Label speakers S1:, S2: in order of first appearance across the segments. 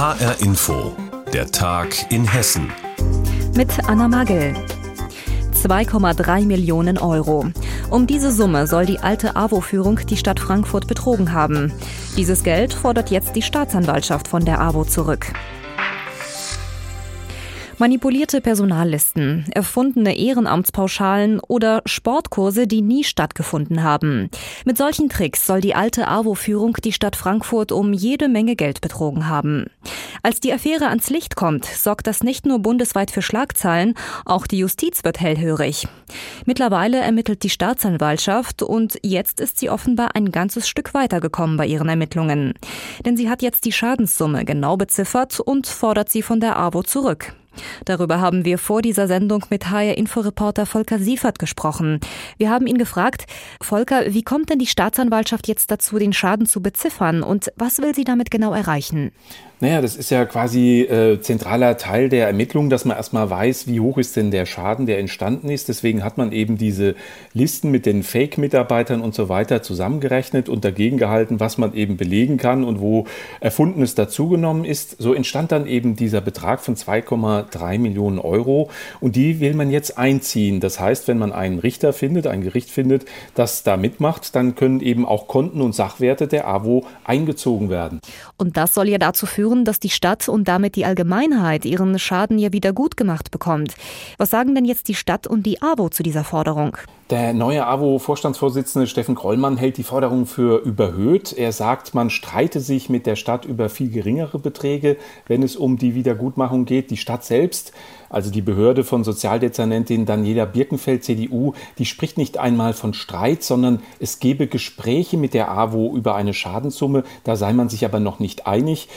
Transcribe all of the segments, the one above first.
S1: HR Info, der Tag in Hessen.
S2: Mit Anna Magel. 2,3 Millionen Euro. Um diese Summe soll die alte AWO-Führung die Stadt Frankfurt betrogen haben. Dieses Geld fordert jetzt die Staatsanwaltschaft von der AWO zurück. Manipulierte Personallisten, erfundene Ehrenamtspauschalen oder Sportkurse, die nie stattgefunden haben. Mit solchen Tricks soll die alte AWO-Führung die Stadt Frankfurt um jede Menge Geld betrogen haben. Als die Affäre ans Licht kommt, sorgt das nicht nur bundesweit für Schlagzeilen, auch die Justiz wird hellhörig. Mittlerweile ermittelt die Staatsanwaltschaft und jetzt ist sie offenbar ein ganzes Stück weitergekommen bei ihren Ermittlungen. Denn sie hat jetzt die Schadenssumme genau beziffert und fordert sie von der AWO zurück. Darüber haben wir vor dieser Sendung mit HR-Inforeporter Volker Siefert gesprochen. Wir haben ihn gefragt, Volker, wie kommt denn die Staatsanwaltschaft jetzt dazu, den Schaden zu beziffern und was will sie damit genau erreichen?
S3: Naja, das ist ja quasi äh, zentraler Teil der Ermittlung, dass man erstmal weiß, wie hoch ist denn der Schaden, der entstanden ist. Deswegen hat man eben diese Listen mit den Fake-Mitarbeitern und so weiter zusammengerechnet und dagegen gehalten, was man eben belegen kann und wo Erfundenes dazugenommen ist. So entstand dann eben dieser Betrag von 2,3 Millionen Euro und die will man jetzt einziehen. Das heißt, wenn man einen Richter findet, ein Gericht findet, das da mitmacht, dann können eben auch Konten und Sachwerte der AWO eingezogen werden.
S2: Und das soll ja dazu führen, führen, dass die Stadt und damit die Allgemeinheit ihren Schaden ja wieder gut gemacht bekommt. Was sagen denn jetzt die Stadt und die AWO zu dieser Forderung?
S3: Der neue AWO-Vorstandsvorsitzende Steffen Krollmann hält die Forderung für überhöht. Er sagt, man streite sich mit der Stadt über viel geringere Beträge, wenn es um die Wiedergutmachung geht. Die Stadt selbst, also die Behörde von Sozialdezernentin Daniela Birkenfeld, CDU, die spricht nicht einmal von Streit, sondern es gebe Gespräche mit der AWO über eine Schadenssumme. Da sei man sich aber noch nicht einig.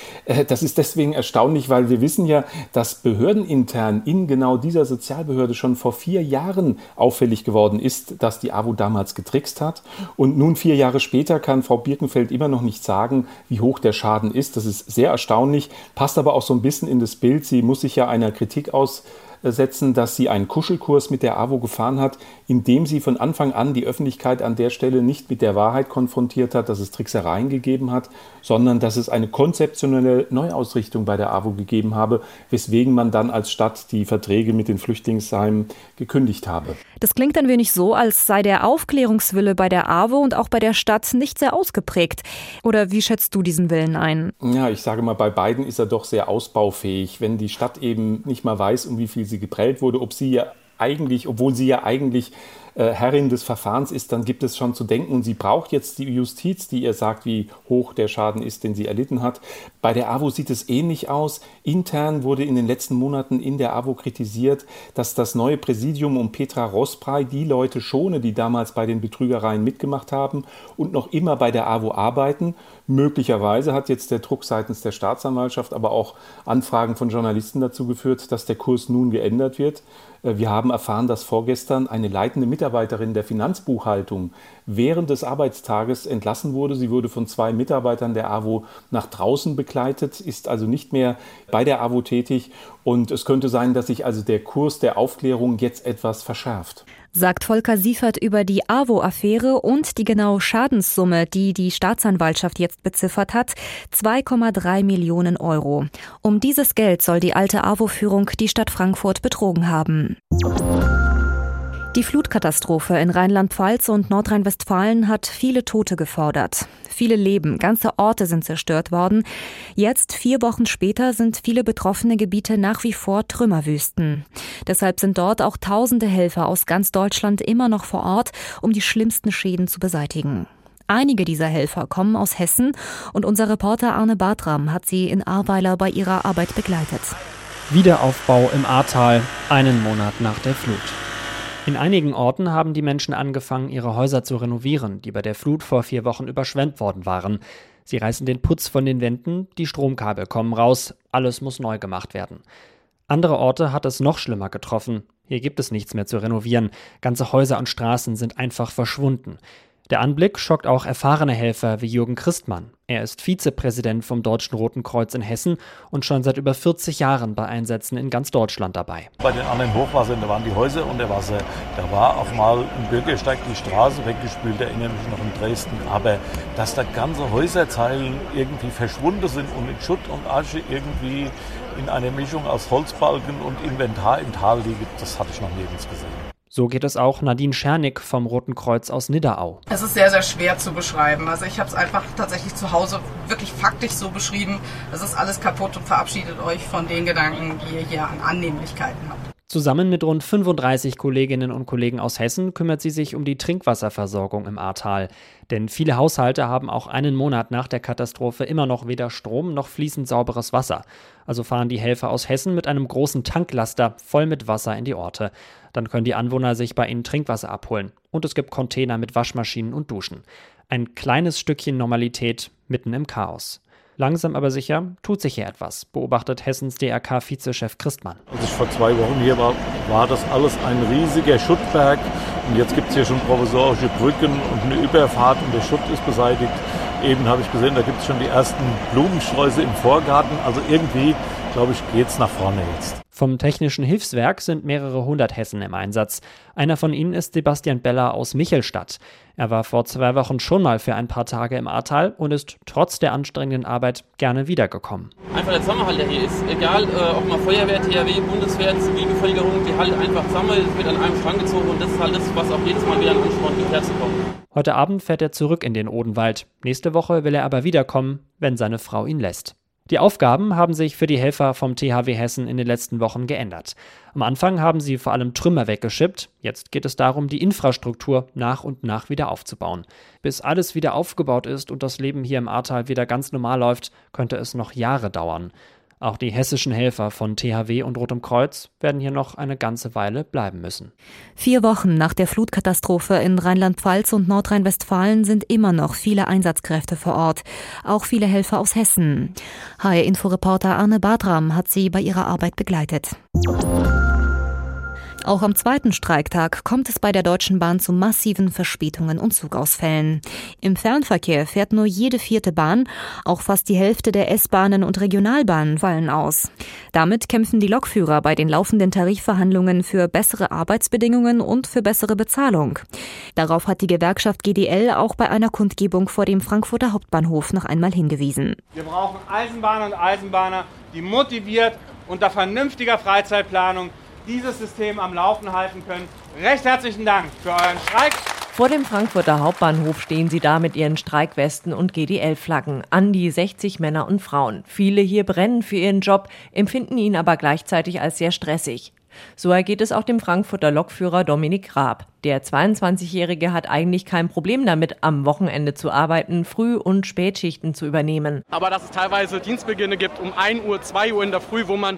S3: Äh, das ist deswegen erstaunlich, weil wir wissen ja, dass behördenintern in genau dieser Sozialbehörde schon vor vier Jahren auffällig geworden ist, ist, dass die AWO damals getrickst hat. Und nun, vier Jahre später, kann Frau Birkenfeld immer noch nicht sagen, wie hoch der Schaden ist. Das ist sehr erstaunlich, passt aber auch so ein bisschen in das Bild. Sie muss sich ja einer Kritik aus setzen, dass sie einen Kuschelkurs mit der AWO gefahren hat, indem sie von Anfang an die Öffentlichkeit an der Stelle nicht mit der Wahrheit konfrontiert hat, dass es Tricksereien gegeben hat, sondern dass es eine konzeptionelle Neuausrichtung bei der AWO gegeben habe, weswegen man dann als Stadt die Verträge mit den Flüchtlingsheimen gekündigt habe.
S2: Das klingt ein wenig so, als sei der Aufklärungswille bei der AWO und auch bei der Stadt nicht sehr ausgeprägt. Oder wie schätzt du diesen Willen ein?
S3: Ja, ich sage mal, bei beiden ist er doch sehr ausbaufähig. Wenn die Stadt eben nicht mal weiß, um wie viel sie geprellt wurde, ob sie ja eigentlich, obwohl sie ja eigentlich äh, Herrin des Verfahrens ist, dann gibt es schon zu denken, und sie braucht jetzt die Justiz, die ihr sagt, wie hoch der Schaden ist, den sie erlitten hat. Bei der AWO sieht es ähnlich aus. Intern wurde in den letzten Monaten in der AWO kritisiert, dass das neue Präsidium um Petra Rosprey die Leute schone, die damals bei den Betrügereien mitgemacht haben und noch immer bei der AWO arbeiten. Möglicherweise hat jetzt der Druck seitens der Staatsanwaltschaft, aber auch Anfragen von Journalisten dazu geführt, dass der Kurs nun geändert wird. Äh, wir haben erfahren, dass vorgestern eine leitende Mitarbeiterin der Finanzbuchhaltung während des Arbeitstages entlassen wurde. Sie wurde von zwei Mitarbeitern der AWO nach draußen begleitet, ist also nicht mehr bei der AWO tätig. Und es könnte sein, dass sich also der Kurs der Aufklärung jetzt etwas verschärft
S2: sagt Volker Siefert über die AWO-Affäre und die genaue Schadenssumme, die die Staatsanwaltschaft jetzt beziffert hat, 2,3 Millionen Euro. Um dieses Geld soll die alte AWO-Führung die Stadt Frankfurt betrogen haben. Die Flutkatastrophe in Rheinland-Pfalz und Nordrhein-Westfalen hat viele Tote gefordert. Viele Leben, ganze Orte sind zerstört worden. Jetzt, vier Wochen später, sind viele betroffene Gebiete nach wie vor Trümmerwüsten. Deshalb sind dort auch tausende Helfer aus ganz Deutschland immer noch vor Ort, um die schlimmsten Schäden zu beseitigen. Einige dieser Helfer kommen aus Hessen und unser Reporter Arne Bartram hat sie in Ahrweiler bei ihrer Arbeit begleitet.
S4: Wiederaufbau im Ahrtal, einen Monat nach der Flut. In einigen Orten haben die Menschen angefangen, ihre Häuser zu renovieren, die bei der Flut vor vier Wochen überschwemmt worden waren. Sie reißen den Putz von den Wänden, die Stromkabel kommen raus, alles muss neu gemacht werden. Andere Orte hat es noch schlimmer getroffen. Hier gibt es nichts mehr zu renovieren. Ganze Häuser und Straßen sind einfach verschwunden. Der Anblick schockt auch erfahrene Helfer wie Jürgen Christmann. Er ist Vizepräsident vom Deutschen Roten Kreuz in Hessen und schon seit über 40 Jahren bei Einsätzen in ganz Deutschland dabei.
S5: Bei den anderen Hochwassern, da waren die Häuser unter Wasser. Da war auch mal ein Bürgersteig die Straße weggespült, erinnere mich noch in Dresden. Aber dass da ganze Häuserzeilen irgendwie verschwunden sind und in Schutt und Asche irgendwie in einer Mischung aus Holzbalken und Inventar im Tal liegen, das hatte ich noch nirgends gesehen.
S4: So geht es auch Nadine Schernig vom Roten Kreuz aus Nidderau.
S6: Es ist sehr, sehr schwer zu beschreiben. Also ich habe es einfach tatsächlich zu Hause wirklich faktisch so beschrieben. Es ist alles kaputt und verabschiedet euch von den Gedanken, die ihr hier an Annehmlichkeiten habt.
S4: Zusammen mit rund 35 Kolleginnen und Kollegen aus Hessen kümmert sie sich um die Trinkwasserversorgung im Ahrtal. Denn viele Haushalte haben auch einen Monat nach der Katastrophe immer noch weder Strom noch fließend sauberes Wasser. Also fahren die Helfer aus Hessen mit einem großen Tanklaster voll mit Wasser in die Orte. Dann können die Anwohner sich bei ihnen Trinkwasser abholen. Und es gibt Container mit Waschmaschinen und Duschen. Ein kleines Stückchen Normalität mitten im Chaos. Langsam aber sicher tut sich hier etwas, beobachtet Hessens DRK-Vizechef Christmann.
S5: Als ich vor zwei Wochen hier war, war das alles ein riesiger Schuttberg. Und jetzt gibt es hier schon provisorische Brücken und eine Überfahrt und der Schutt ist beseitigt. Eben habe ich gesehen, da gibt es schon die ersten Blumensträuße im Vorgarten. Also irgendwie, glaube ich, geht es nach vorne jetzt.
S4: Vom Technischen Hilfswerk sind mehrere hundert Hessen im Einsatz. Einer von ihnen ist Sebastian Beller aus Michelstadt. Er war vor zwei Wochen schon mal für ein paar Tage im Ahrtal und ist trotz der anstrengenden Arbeit gerne wiedergekommen.
S7: Einfach der Zusammenhalt, der hier ist. Egal, äh, ob man Feuerwehr, THW, Bundeswehr, Zivilbevölkerung, die halt einfach zusammen, wird an einem Strang gezogen und das ist halt das, was auch jedes Mal wieder an Ansporn gibt, herzukommen.
S4: Heute Abend fährt er zurück in den Odenwald. Nächste Woche will er aber wiederkommen, wenn seine Frau ihn lässt. Die Aufgaben haben sich für die Helfer vom THW Hessen in den letzten Wochen geändert. Am Anfang haben sie vor allem Trümmer weggeschippt. Jetzt geht es darum, die Infrastruktur nach und nach wieder aufzubauen. Bis alles wieder aufgebaut ist und das Leben hier im Ahrtal wieder ganz normal läuft, könnte es noch Jahre dauern. Auch die hessischen Helfer von THW und Rotem Kreuz werden hier noch eine ganze Weile bleiben müssen.
S2: Vier Wochen nach der Flutkatastrophe in Rheinland-Pfalz und Nordrhein-Westfalen sind immer noch viele Einsatzkräfte vor Ort, auch viele Helfer aus Hessen. HR-Inforeporter Arne Badram hat sie bei ihrer Arbeit begleitet. Auch am zweiten Streiktag kommt es bei der Deutschen Bahn zu massiven Verspätungen und Zugausfällen. Im Fernverkehr fährt nur jede vierte Bahn, auch fast die Hälfte der S-Bahnen und Regionalbahnen fallen aus. Damit kämpfen die Lokführer bei den laufenden Tarifverhandlungen für bessere Arbeitsbedingungen und für bessere Bezahlung. Darauf hat die Gewerkschaft GDL auch bei einer Kundgebung vor dem Frankfurter Hauptbahnhof noch einmal hingewiesen.
S8: Wir brauchen Eisenbahner und Eisenbahner, die motiviert unter vernünftiger Freizeitplanung dieses System am Laufen halten können. Recht herzlichen Dank für euren Streik.
S9: Vor dem Frankfurter Hauptbahnhof stehen sie da mit ihren Streikwesten und GDL-Flaggen. An die 60 Männer und Frauen. Viele hier brennen für ihren Job, empfinden ihn aber gleichzeitig als sehr stressig. So ergeht es auch dem Frankfurter Lokführer Dominik Raab. Der 22-Jährige hat eigentlich kein Problem damit, am Wochenende zu arbeiten, Früh- und Spätschichten zu übernehmen.
S10: Aber dass es teilweise Dienstbeginne gibt um 1 Uhr, 2 Uhr in der Früh, wo man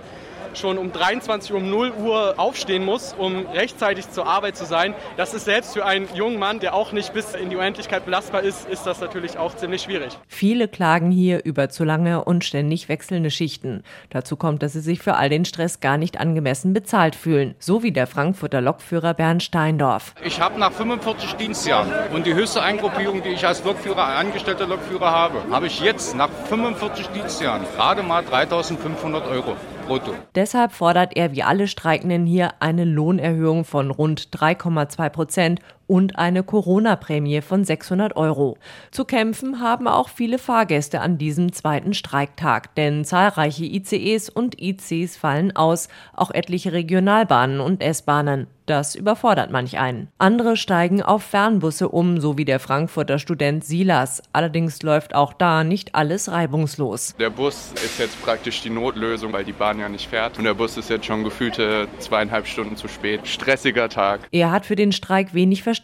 S10: schon um 23 Uhr um 0 Uhr aufstehen muss, um rechtzeitig zur Arbeit zu sein. Das ist selbst für einen jungen Mann, der auch nicht bis in die Unendlichkeit belastbar ist, ist das natürlich auch ziemlich schwierig.
S9: Viele klagen hier über zu lange und ständig wechselnde Schichten. Dazu kommt, dass sie sich für all den Stress gar nicht angemessen bezahlt fühlen, so wie der Frankfurter Lokführer Bernd Steindorf.
S11: Ich habe nach 45 Dienstjahren und die höchste Eingruppierung, die ich als Lokführer, angestellter Lokführer habe, habe ich jetzt nach 45 Dienstjahren gerade mal 3500 Euro brutto.
S9: Deshalb fordert er wie alle Streikenden hier eine Lohnerhöhung von rund 3,2 Prozent und eine Corona-Prämie von 600 Euro. Zu kämpfen haben auch viele Fahrgäste an diesem zweiten Streiktag, denn zahlreiche ICEs und ICs fallen aus, auch etliche Regionalbahnen und S-Bahnen. Das überfordert manch einen. Andere steigen auf Fernbusse um, so wie der Frankfurter Student Silas. Allerdings läuft auch da nicht alles reibungslos.
S12: Der Bus ist jetzt praktisch die Notlösung, weil die Bahn ja nicht fährt. Und der Bus ist jetzt schon gefühlte zweieinhalb Stunden zu spät. Stressiger Tag.
S9: Er hat für den Streik wenig Verständnis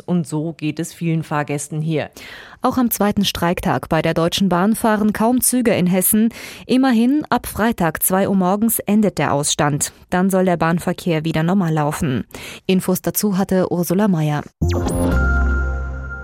S9: und so geht es vielen Fahrgästen hier.
S2: Auch am zweiten Streiktag bei der Deutschen Bahn fahren kaum Züge in Hessen. Immerhin ab Freitag 2 Uhr morgens endet der Ausstand. Dann soll der Bahnverkehr wieder normal laufen. Infos dazu hatte Ursula Mayer.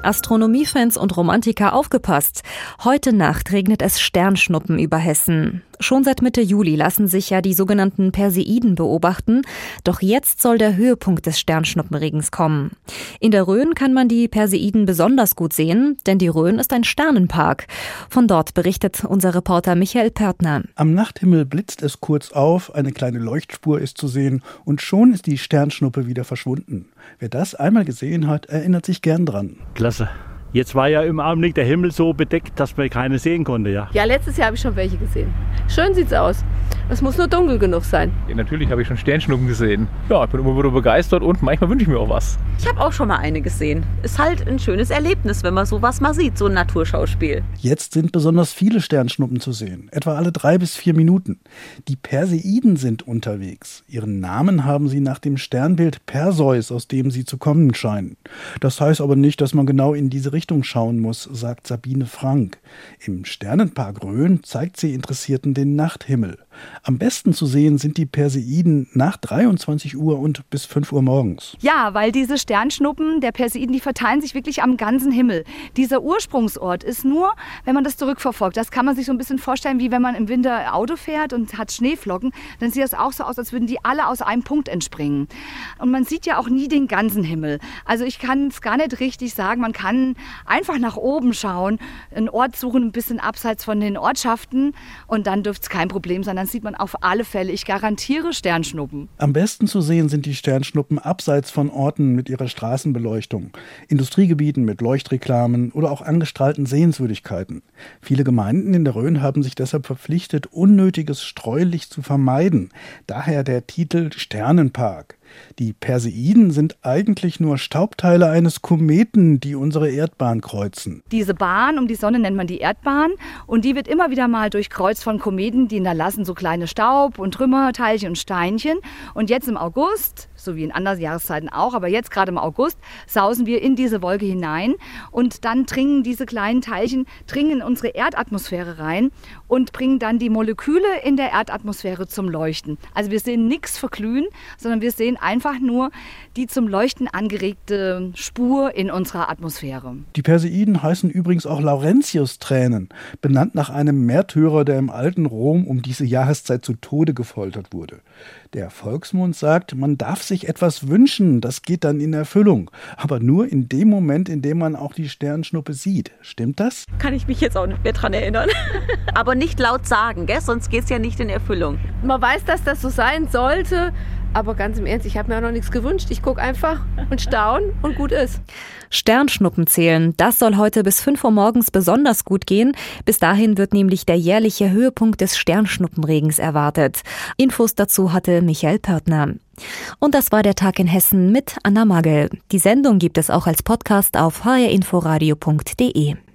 S2: Astronomiefans und Romantiker aufgepasst. Heute Nacht regnet es Sternschnuppen über Hessen. Schon seit Mitte Juli lassen sich ja die sogenannten Perseiden beobachten, doch jetzt soll der Höhepunkt des Sternschnuppenregens kommen. In der Rhön kann man die Perseiden besonders gut sehen, denn die Rhön ist ein Sternenpark. Von dort berichtet unser Reporter Michael Pörtner.
S13: Am Nachthimmel blitzt es kurz auf, eine kleine Leuchtspur ist zu sehen und schon ist die Sternschnuppe wieder verschwunden. Wer das einmal gesehen hat, erinnert sich gern dran.
S14: Klasse. Jetzt war ja im Augenblick der Himmel so bedeckt, dass man keine sehen konnte, ja.
S15: Ja, letztes Jahr habe ich schon welche gesehen. Schön sieht's aus. Es muss nur dunkel genug sein.
S16: Ja, natürlich habe ich schon Sternschnuppen gesehen. Ja, ich bin immer wieder begeistert und manchmal wünsche ich mir auch was.
S17: Ich habe auch schon mal eine gesehen. Ist halt ein schönes Erlebnis, wenn man sowas mal sieht, so ein Naturschauspiel.
S13: Jetzt sind besonders viele Sternschnuppen zu sehen, etwa alle drei bis vier Minuten. Die Perseiden sind unterwegs. Ihren Namen haben sie nach dem Sternbild Perseus, aus dem sie zu kommen scheinen. Das heißt aber nicht, dass man genau in diese Richtung schauen muss, sagt Sabine Frank. Im Sternenpark Rhön zeigt sie Interessierten den Nachthimmel. Am besten zu sehen sind die Perseiden nach 23 Uhr und bis 5 Uhr morgens.
S18: Ja, weil diese Sternschnuppen der Perseiden, die verteilen sich wirklich am ganzen Himmel. Dieser Ursprungsort ist nur, wenn man das zurückverfolgt, das kann man sich so ein bisschen vorstellen, wie wenn man im Winter Auto fährt und hat Schneeflocken, dann sieht das auch so aus, als würden die alle aus einem Punkt entspringen. Und man sieht ja auch nie den ganzen Himmel. Also ich kann es gar nicht richtig sagen, man kann einfach nach oben schauen, einen Ort suchen, ein bisschen abseits von den Ortschaften und dann dürfte es kein Problem sein, dann sieht man auf alle Fälle, ich garantiere Sternschnuppen.
S13: Am besten zu sehen sind die Sternschnuppen abseits von Orten mit ihrer Straßenbeleuchtung, Industriegebieten mit Leuchtreklamen oder auch angestrahlten Sehenswürdigkeiten. Viele Gemeinden in der Rhön haben sich deshalb verpflichtet, unnötiges Streulicht zu vermeiden. Daher der Titel Sternenpark. Die Perseiden sind eigentlich nur Staubteile eines Kometen, die unsere Erdbahn kreuzen.
S18: Diese Bahn um die Sonne nennt man die Erdbahn und die wird immer wieder mal durchkreuzt von Kometen, die hinterlassen so kleine Staub- und Trümmerteilchen und Steinchen. Und jetzt im August, so wie in anderen Jahreszeiten auch, aber jetzt gerade im August, sausen wir in diese Wolke hinein und dann dringen diese kleinen Teilchen dringen in unsere Erdatmosphäre rein und bringen dann die Moleküle in der Erdatmosphäre zum Leuchten. Also wir sehen nichts verglühen, sondern wir sehen einfach nur die zum Leuchten angeregte Spur in unserer Atmosphäre.
S13: Die Perseiden heißen übrigens auch Laurentius-Tränen, benannt nach einem Märtyrer, der im alten Rom um diese Jahreszeit zu Tode gefoltert wurde. Der Volksmund sagt, man darf sich etwas wünschen, das geht dann in Erfüllung. Aber nur in dem Moment, in dem man auch die Sternschnuppe sieht. Stimmt das?
S17: Kann ich mich jetzt auch nicht mehr dran erinnern. Aber nicht laut sagen, gell? sonst geht es ja nicht in Erfüllung.
S15: Man weiß, dass das so sein sollte. Aber ganz im Ernst, ich habe mir auch noch nichts gewünscht. Ich gucke einfach und staune und gut ist.
S2: Sternschnuppen zählen, das soll heute bis 5 Uhr morgens besonders gut gehen. Bis dahin wird nämlich der jährliche Höhepunkt des Sternschnuppenregens erwartet. Infos dazu hatte Michael Pörtner. Und das war der Tag in Hessen mit Anna Magel. Die Sendung gibt es auch als Podcast auf hrinforadio.de.